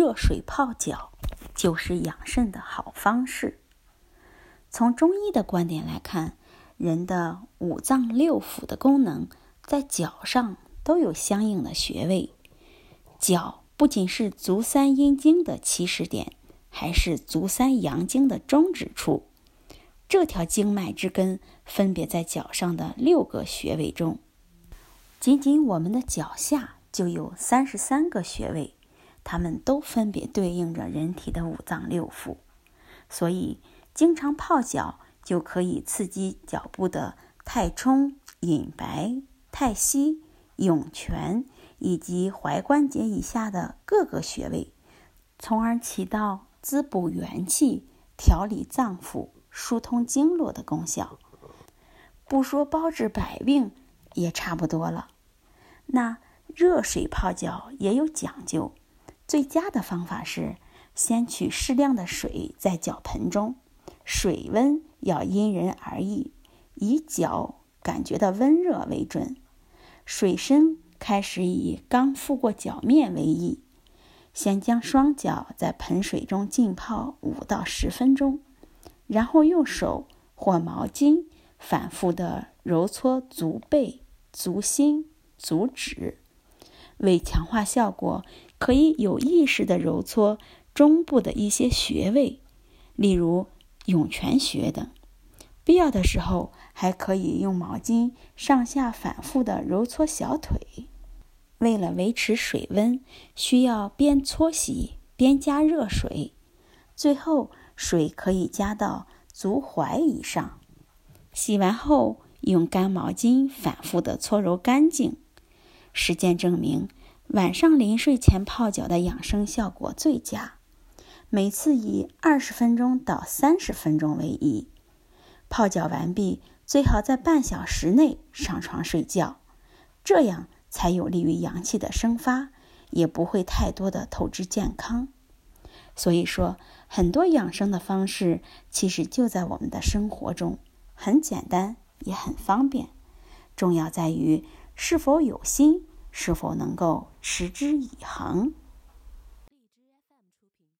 热水泡脚就是养肾的好方式。从中医的观点来看，人的五脏六腑的功能在脚上都有相应的穴位。脚不仅是足三阴经的起始点，还是足三阳经的终止处。这条经脉之根分别在脚上的六个穴位中。仅仅我们的脚下就有三十三个穴位，它们都分别对应着人体的五脏六腑，所以。经常泡脚就可以刺激脚部的太冲、隐白、太溪、涌泉以及踝关节以下的各个穴位，从而起到滋补元气、调理脏腑、疏通经络的功效。不说包治百病，也差不多了。那热水泡脚也有讲究，最佳的方法是先取适量的水在脚盆中。水温要因人而异，以脚感觉的温热为准。水深开始以刚覆过脚面为宜。先将双脚在盆水中浸泡五到十分钟，然后用手或毛巾反复的揉搓足背、足心、足趾。为强化效果，可以有意识的揉搓中部的一些穴位，例如。涌泉穴等，必要的时候还可以用毛巾上下反复的揉搓小腿。为了维持水温，需要边搓洗边加热水，最后水可以加到足踝以上。洗完后用干毛巾反复的搓揉干净。实践证明，晚上临睡前泡脚的养生效果最佳。每次以二十分钟到三十分钟为宜。泡脚完毕，最好在半小时内上床睡觉，这样才有利于阳气的生发，也不会太多的透支健康。所以说，很多养生的方式其实就在我们的生活中，很简单也很方便。重要在于是否有心，是否能够持之以恒。